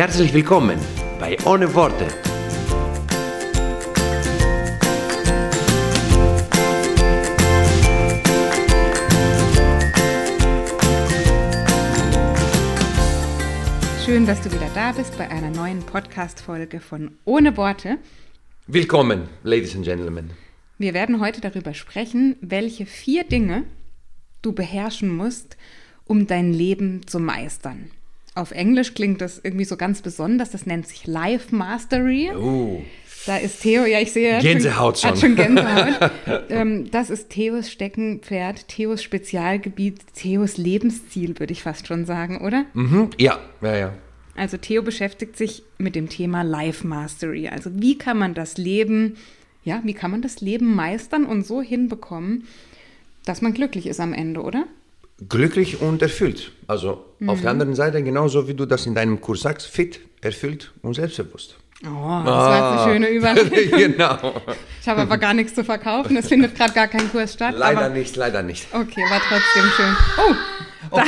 Herzlich willkommen bei Ohne Worte. Schön, dass du wieder da bist bei einer neuen Podcast-Folge von Ohne Worte. Willkommen, Ladies and Gentlemen. Wir werden heute darüber sprechen, welche vier Dinge du beherrschen musst, um dein Leben zu meistern. Auf Englisch klingt das irgendwie so ganz besonders, das nennt sich Life Mastery. Oh, Da ist Theo, ja, ich sehe. Gänsehaut schon. Hat schon Gänsehaut. ähm, das ist Theos Steckenpferd, Theos Spezialgebiet, Theos Lebensziel, würde ich fast schon sagen, oder? mhm. ja, ja, ja. Also Theo beschäftigt sich mit dem Thema Life Mastery. Also wie kann man das Leben, ja, wie kann man das Leben meistern und so hinbekommen, dass man glücklich ist am Ende, oder? Glücklich und erfüllt. Also auf der anderen Seite, genauso wie du das in deinem Kurs sagst, fit, erfüllt und selbstbewusst. Oh, das war jetzt eine schöne Überleitung. genau. Ich habe aber gar nichts zu verkaufen. Es findet gerade gar kein Kurs statt. Leider aber nicht, leider nicht. Okay, war trotzdem schön. Oh,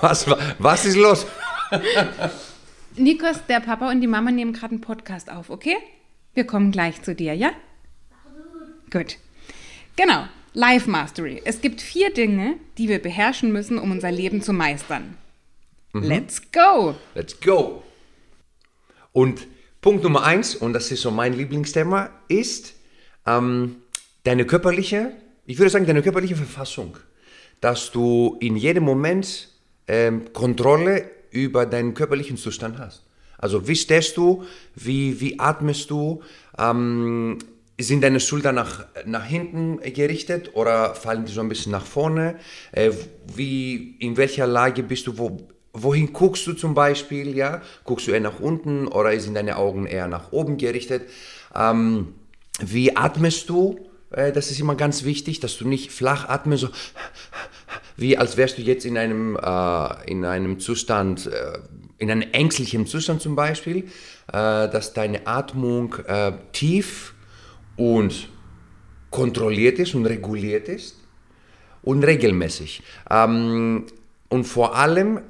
Was, was ist los? Nikos, der Papa und die Mama nehmen gerade einen Podcast auf, okay? Wir kommen gleich zu dir, ja? Gut. Genau. Life Mastery. Es gibt vier Dinge, die wir beherrschen müssen, um unser Leben zu meistern. Let's go! Let's go. Und Punkt Nummer eins, und das ist so mein Lieblingsthema, ist ähm, deine körperliche, ich würde sagen, deine körperliche Verfassung. Dass du in jedem Moment ähm, Kontrolle über deinen körperlichen Zustand hast. Also wie stehst du, wie, wie atmest du, ähm, sind deine Schultern nach, nach hinten gerichtet oder fallen die so ein bisschen nach vorne? Äh, wie, in welcher Lage bist du? Wo, wohin guckst du zum Beispiel? Ja? Guckst du eher nach unten oder sind deine Augen eher nach oben gerichtet? Ähm, wie atmest du? Äh, das ist immer ganz wichtig, dass du nicht flach atmest, so wie als wärst du jetzt in einem, äh, in einem Zustand, äh, in einem ängstlichen Zustand zum Beispiel, äh, dass deine Atmung äh, tief und kontrolliert ist und reguliert ist und regelmäßig. Ähm, und vor allem,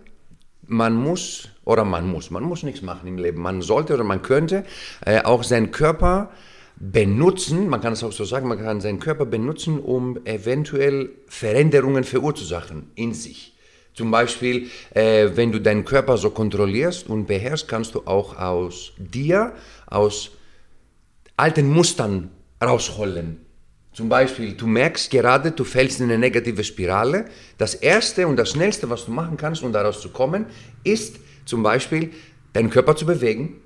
man muss, oder man muss, man muss nichts machen im Leben. Man sollte oder man könnte äh, auch seinen Körper benutzen, man kann es auch so sagen, man kann seinen Körper benutzen, um eventuell Veränderungen verurzusachen in sich. Zum Beispiel, äh, wenn du deinen Körper so kontrollierst und beherrschst, kannst du auch aus dir, aus alten Mustern rausholen. Zum Beispiel, du merkst gerade, du fällst in eine negative Spirale. Das Erste und das Schnellste, was du machen kannst, um daraus zu kommen, ist zum Beispiel, deinen Körper zu bewegen,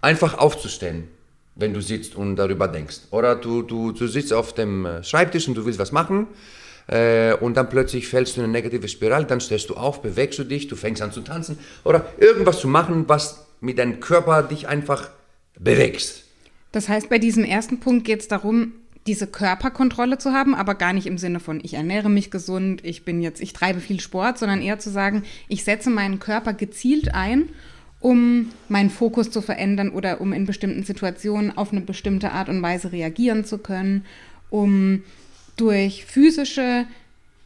einfach aufzustehen, wenn du sitzt und darüber denkst. Oder du, du, du sitzt auf dem äh, Schreibtisch und du willst was machen äh, und dann plötzlich fällst du in eine negative Spirale, dann stehst du auf, bewegst du dich, du fängst an zu tanzen oder irgendwas zu machen, was mit deinem Körper dich einfach bewegst. Das heißt, bei diesem ersten Punkt geht es darum, diese Körperkontrolle zu haben, aber gar nicht im Sinne von, ich ernähre mich gesund, ich bin jetzt, ich treibe viel Sport, sondern eher zu sagen, ich setze meinen Körper gezielt ein, um meinen Fokus zu verändern oder um in bestimmten Situationen auf eine bestimmte Art und Weise reagieren zu können, um durch physische,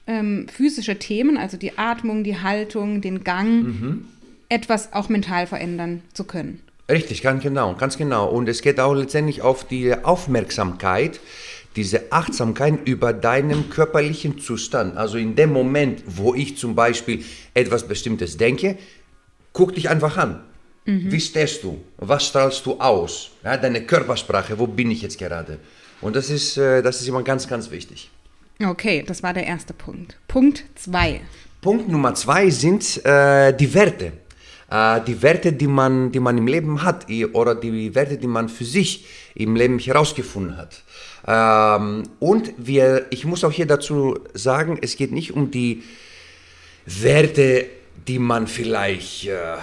ähm, physische Themen, also die Atmung, die Haltung, den Gang, etwas auch mental verändern zu können. Richtig, ganz genau, ganz genau. Und es geht auch letztendlich auf die Aufmerksamkeit, diese Achtsamkeit über deinen körperlichen Zustand. Also in dem Moment, wo ich zum Beispiel etwas Bestimmtes denke, guck dich einfach an. Wie stehst du? Was strahlst du aus? Ja, deine Körpersprache, wo bin ich jetzt gerade? Und das ist, äh, das ist immer ganz, ganz wichtig. Okay, das war der erste Punkt. Punkt zwei. Punkt Nummer zwei sind äh, die Werte. Äh, die Werte, die man, die man im Leben hat i- oder die Werte, die man für sich im Leben herausgefunden hat. Ähm, und wir, ich muss auch hier dazu sagen, es geht nicht um die Werte, die man vielleicht, äh,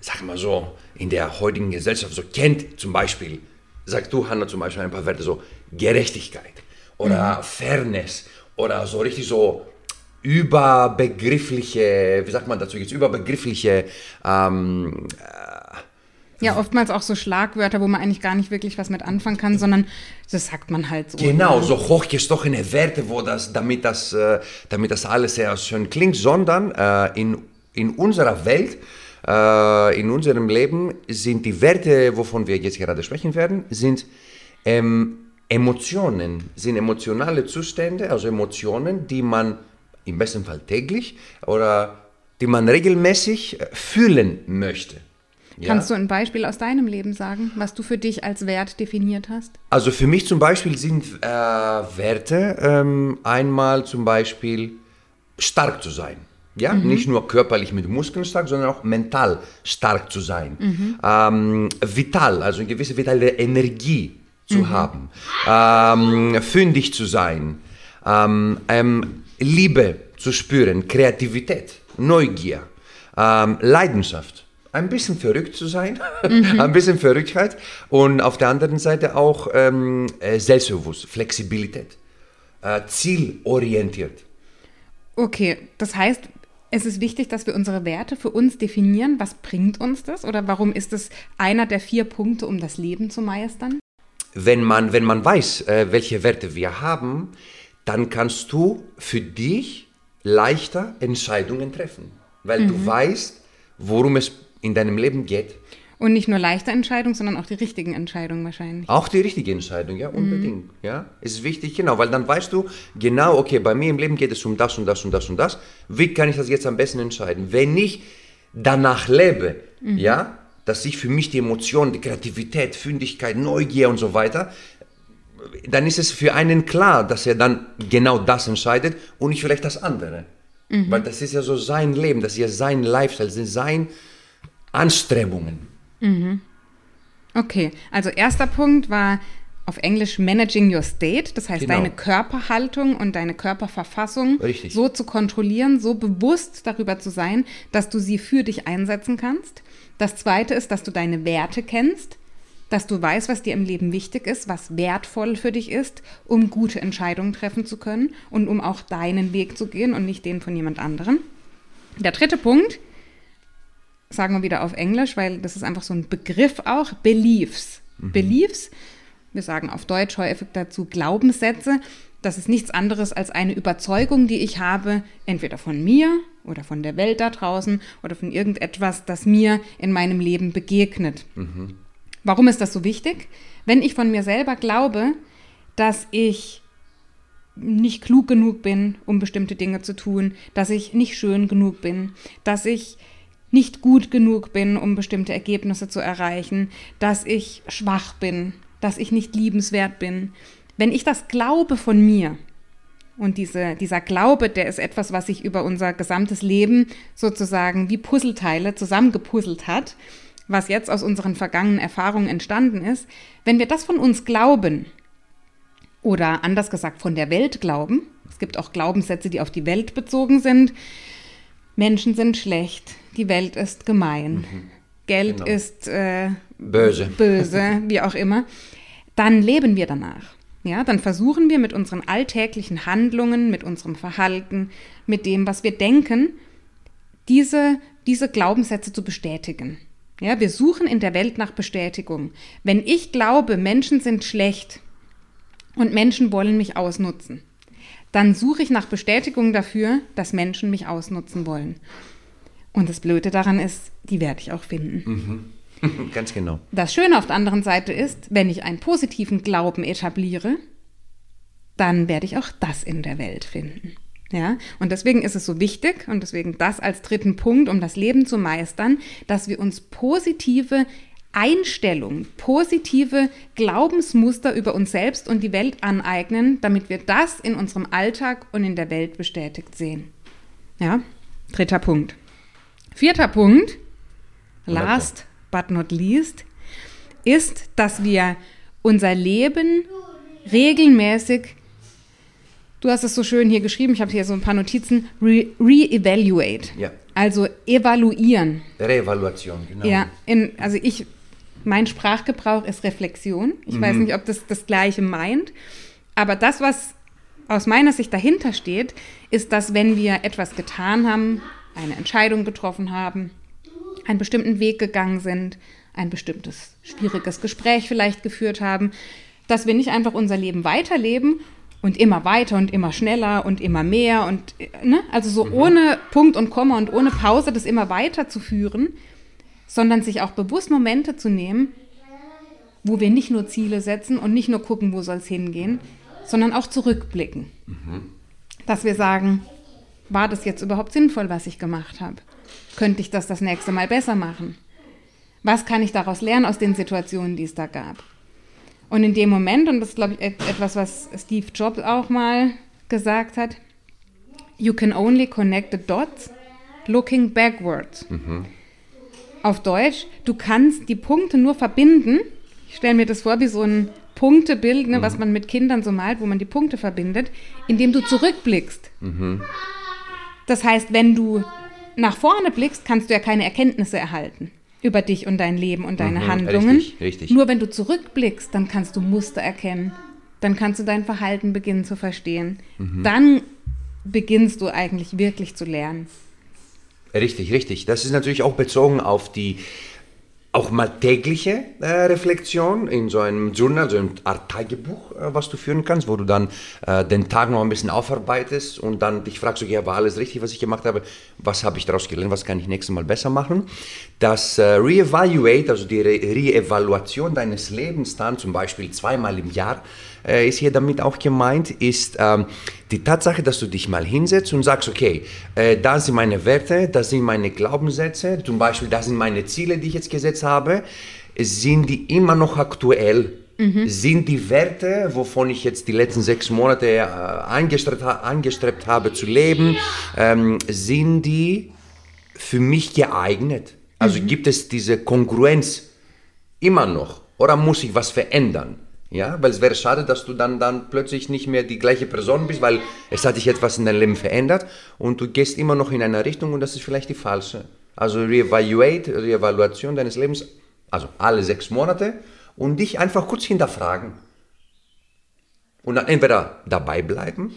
sag mal so, in der heutigen Gesellschaft so kennt, zum Beispiel, sagst du, Hanna, zum Beispiel ein paar Werte, so Gerechtigkeit oder mhm. Fairness oder so richtig so überbegriffliche, wie sagt man dazu jetzt, überbegriffliche ähm, ja, oftmals auch so Schlagwörter, wo man eigentlich gar nicht wirklich was mit anfangen kann, sondern das sagt man halt so. Genau, so hochgestochene Werte, wo das, damit das, äh, damit das alles sehr schön klingt, sondern äh, in, in unserer Welt, äh, in unserem Leben sind die Werte, wovon wir jetzt gerade sprechen werden, sind ähm, Emotionen, sind emotionale Zustände, also Emotionen, die man im besten Fall täglich oder die man regelmäßig fühlen möchte. Ja. Kannst du ein Beispiel aus deinem Leben sagen, was du für dich als Wert definiert hast? Also für mich zum Beispiel sind äh, Werte ähm, einmal zum Beispiel stark zu sein. Ja, mhm. nicht nur körperlich mit Muskeln stark, sondern auch mental stark zu sein. Mhm. Ähm, vital, also eine gewisse vitale Energie zu mhm. haben. Ähm, fündig zu sein. Ähm, ähm, Liebe zu spüren, Kreativität, Neugier, ähm, Leidenschaft ein bisschen verrückt zu sein, mhm. ein bisschen Verrücktheit und auf der anderen Seite auch ähm, äh, Selbstbewusst, Flexibilität, äh, zielorientiert. Okay, das heißt, es ist wichtig, dass wir unsere Werte für uns definieren. Was bringt uns das oder warum ist es einer der vier Punkte, um das Leben zu meistern? Wenn man, wenn man weiß, äh, welche Werte wir haben, dann kannst du für dich leichter Entscheidungen treffen, weil mhm. du weißt, worum es in deinem Leben geht. Und nicht nur leichte Entscheidungen, sondern auch die richtigen Entscheidungen wahrscheinlich. Auch die richtige Entscheidung, ja, unbedingt. Mhm. Ja, ist wichtig, genau, weil dann weißt du genau, okay, bei mir im Leben geht es um das und das und das und das. Wie kann ich das jetzt am besten entscheiden? Wenn ich danach lebe, mhm. ja, dass ich für mich die Emotionen, die Kreativität, Fündigkeit, Neugier und so weiter, dann ist es für einen klar, dass er dann genau das entscheidet und nicht vielleicht das andere. Mhm. Weil das ist ja so sein Leben, das ist ja sein Lifestyle, das ist sein Anstrengungen. Mhm. Okay, also erster Punkt war auf Englisch Managing Your State, das heißt genau. deine Körperhaltung und deine Körperverfassung Richtig. so zu kontrollieren, so bewusst darüber zu sein, dass du sie für dich einsetzen kannst. Das zweite ist, dass du deine Werte kennst, dass du weißt, was dir im Leben wichtig ist, was wertvoll für dich ist, um gute Entscheidungen treffen zu können und um auch deinen Weg zu gehen und nicht den von jemand anderem. Der dritte Punkt sagen wir wieder auf Englisch, weil das ist einfach so ein Begriff auch, Beliefs. Mhm. Beliefs, wir sagen auf Deutsch häufig dazu Glaubenssätze. Das ist nichts anderes als eine Überzeugung, die ich habe, entweder von mir oder von der Welt da draußen oder von irgendetwas, das mir in meinem Leben begegnet. Mhm. Warum ist das so wichtig? Wenn ich von mir selber glaube, dass ich nicht klug genug bin, um bestimmte Dinge zu tun, dass ich nicht schön genug bin, dass ich nicht gut genug bin, um bestimmte Ergebnisse zu erreichen, dass ich schwach bin, dass ich nicht liebenswert bin. Wenn ich das glaube von mir, und diese, dieser Glaube, der ist etwas, was sich über unser gesamtes Leben sozusagen wie Puzzleteile zusammengepuzzelt hat, was jetzt aus unseren vergangenen Erfahrungen entstanden ist. Wenn wir das von uns glauben, oder anders gesagt von der Welt glauben, es gibt auch Glaubenssätze, die auf die Welt bezogen sind, Menschen sind schlecht, die Welt ist gemein, mhm. Geld genau. ist äh, böse. böse, wie auch immer, dann leben wir danach. Ja, dann versuchen wir mit unseren alltäglichen Handlungen, mit unserem Verhalten, mit dem, was wir denken, diese, diese Glaubenssätze zu bestätigen. Ja, wir suchen in der Welt nach Bestätigung. Wenn ich glaube, Menschen sind schlecht und Menschen wollen mich ausnutzen, dann suche ich nach Bestätigung dafür, dass Menschen mich ausnutzen wollen. Und das Blöde daran ist, die werde ich auch finden. Mhm. Ganz genau. Das Schöne auf der anderen Seite ist, wenn ich einen positiven Glauben etabliere, dann werde ich auch das in der Welt finden. Ja, und deswegen ist es so wichtig und deswegen das als dritten Punkt, um das Leben zu meistern, dass wir uns positive Einstellung, positive Glaubensmuster über uns selbst und die Welt aneignen, damit wir das in unserem Alltag und in der Welt bestätigt sehen. Ja, dritter Punkt. Vierter Punkt, last but not least, ist, dass wir unser Leben regelmäßig du hast es so schön hier geschrieben, ich habe hier so ein paar Notizen, Re- re-evaluate. Ja. Also evaluieren. Reevaluation, genau. Ja, in, also ich, mein Sprachgebrauch ist Reflexion. Ich weiß nicht, ob das das Gleiche meint. Aber das, was aus meiner Sicht dahinter steht, ist, dass wenn wir etwas getan haben, eine Entscheidung getroffen haben, einen bestimmten Weg gegangen sind, ein bestimmtes schwieriges Gespräch vielleicht geführt haben, dass wir nicht einfach unser Leben weiterleben und immer weiter und immer schneller und immer mehr und ne? also so ohne Punkt und Komma und ohne Pause das immer weiterzuführen, sondern sich auch bewusst Momente zu nehmen, wo wir nicht nur Ziele setzen und nicht nur gucken, wo soll es hingehen, sondern auch zurückblicken. Dass wir sagen, war das jetzt überhaupt sinnvoll, was ich gemacht habe? Könnte ich das das nächste Mal besser machen? Was kann ich daraus lernen aus den Situationen, die es da gab? Und in dem Moment, und das ist, glaube ich, et- etwas, was Steve Jobs auch mal gesagt hat, you can only connect the dots looking backwards. Auf Deutsch, du kannst die Punkte nur verbinden. Ich stelle mir das vor wie so ein Punktebild, ne, was man mit Kindern so malt, wo man die Punkte verbindet, indem du zurückblickst. Das heißt, wenn du nach vorne blickst, kannst du ja keine Erkenntnisse erhalten über dich und dein Leben und deine Mhm, Handlungen. richtig, richtig. Nur wenn du zurückblickst, dann kannst du Muster erkennen. Dann kannst du dein Verhalten beginnen zu verstehen. Mhm. Dann beginnst du eigentlich wirklich zu lernen. Richtig, richtig. Das ist natürlich auch bezogen auf die auch mal tägliche äh, Reflexion in so einem Journal, so eine Art Tagebuch, äh, was du führen kannst, wo du dann äh, den Tag noch ein bisschen aufarbeitest und dann dich fragst, okay, war alles richtig, was ich gemacht habe? Was habe ich daraus gelernt? Was kann ich nächstes Mal besser machen? Das äh, Reevaluate, also die Re Reevaluation deines Lebens dann, zum Beispiel zweimal im Jahr, äh, ist hier damit auch gemeint, ist ähm, die Tatsache, dass du dich mal hinsetzt und sagst, okay, äh, das sind meine Werte, das sind meine Glaubenssätze, zum Beispiel das sind meine Ziele, die ich jetzt gesetzt habe, sind die immer noch aktuell? Sind die Werte, wovon ich jetzt die letzten sechs Monate äh, angestrebt, angestrebt habe zu leben, ähm, sind die für mich geeignet? Also gibt es diese Kongruenz immer noch? Oder muss ich was verändern? Ja, weil es wäre schade, dass du dann, dann plötzlich nicht mehr die gleiche Person bist, weil es hat sich etwas in deinem Leben verändert und du gehst immer noch in eine Richtung und das ist vielleicht die falsche. Also reevaluate, Reevaluation deines Lebens, also alle sechs Monate und dich einfach kurz hinterfragen. Und dann entweder dabei bleiben,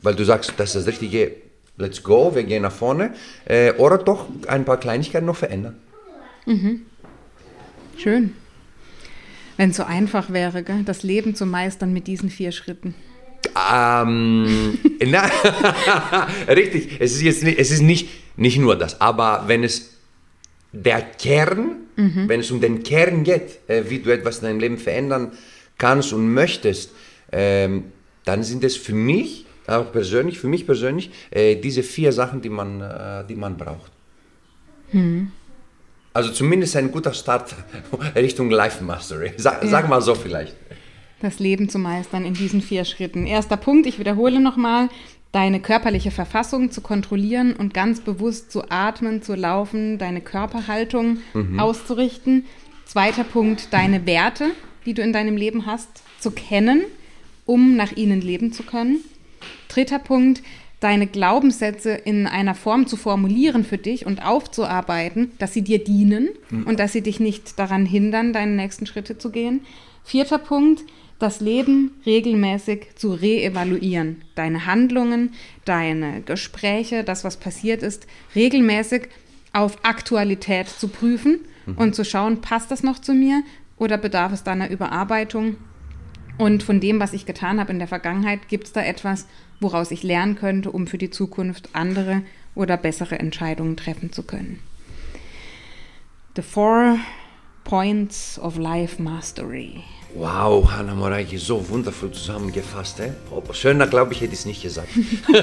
weil du sagst, das ist das Richtige, let's go, wir gehen nach vorne, äh, oder doch ein paar Kleinigkeiten noch verändern. Schön. Wenn es so einfach wäre, gell? das Leben zu meistern mit diesen vier Schritten. Ähm, na, richtig, es ist jetzt nicht, es ist nicht, nicht nur das, aber wenn es der Kern, wenn es um den Kern geht, äh, wie du etwas in deinem Leben verändern kannst und möchtest, ähm, dann sind es für mich, auch persönlich, für mich persönlich, äh, diese vier Sachen, die man, äh, die man braucht. Also zumindest ein guter Start Richtung Life Mastery. Sag, Ja. sag mal so vielleicht. Das Leben zu meistern in diesen vier Schritten. Erster Punkt, ich wiederhole nochmal, deine körperliche Verfassung zu kontrollieren und ganz bewusst zu atmen, zu laufen, deine Körperhaltung auszurichten. Zweiter Punkt, deine Werte, die du in deinem Leben hast, zu kennen, um nach ihnen leben zu können. Dritter Punkt, deine Glaubenssätze in einer Form zu formulieren für dich und aufzuarbeiten, dass sie dir dienen und dass sie dich nicht daran hindern, deine nächsten Schritte zu gehen. Vierter Punkt, das Leben regelmäßig zu reevaluieren. Deine Handlungen, deine Gespräche, das, was passiert ist, regelmäßig auf Aktualität zu prüfen und zu schauen, passt das noch zu mir oder bedarf es da einer Überarbeitung? Und von dem, was ich getan habe in der Vergangenheit, gibt es da etwas, woraus ich lernen könnte, um für die Zukunft andere oder bessere Entscheidungen treffen zu können. The Four Points of Life Mastery. Wow, Hanna Moraiki, so wundervoll zusammengefasst. Eh? Oh, schöner, glaube ich, hätte ich es nicht gesagt.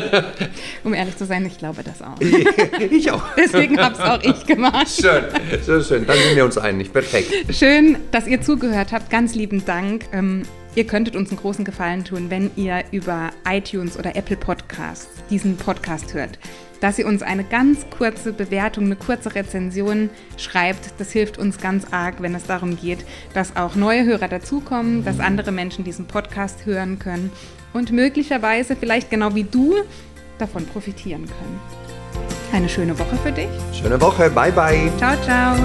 Um ehrlich zu sein, ich glaube das auch. ich auch. Deswegen habe es auch ich gemacht. Schön, so schön. Dann sind wir uns einig. Perfekt. Schön, dass ihr zugehört habt. Ganz lieben Dank. Ähm, ihr könntet uns einen großen Gefallen tun, wenn ihr über iTunes oder Apple Podcasts diesen Podcast hört. dass ihr uns eine ganz kurze Bewertung, eine kurze Rezension schreibt. Das hilft uns ganz arg, wenn es darum geht, dass auch neue Hörer dazukommen, dass andere Menschen diesen Podcast hören können und möglicherweise vielleicht genau wie du davon profitieren können. Eine schöne Woche für dich. Schöne Woche. Bye, bye. Ciao, ciao.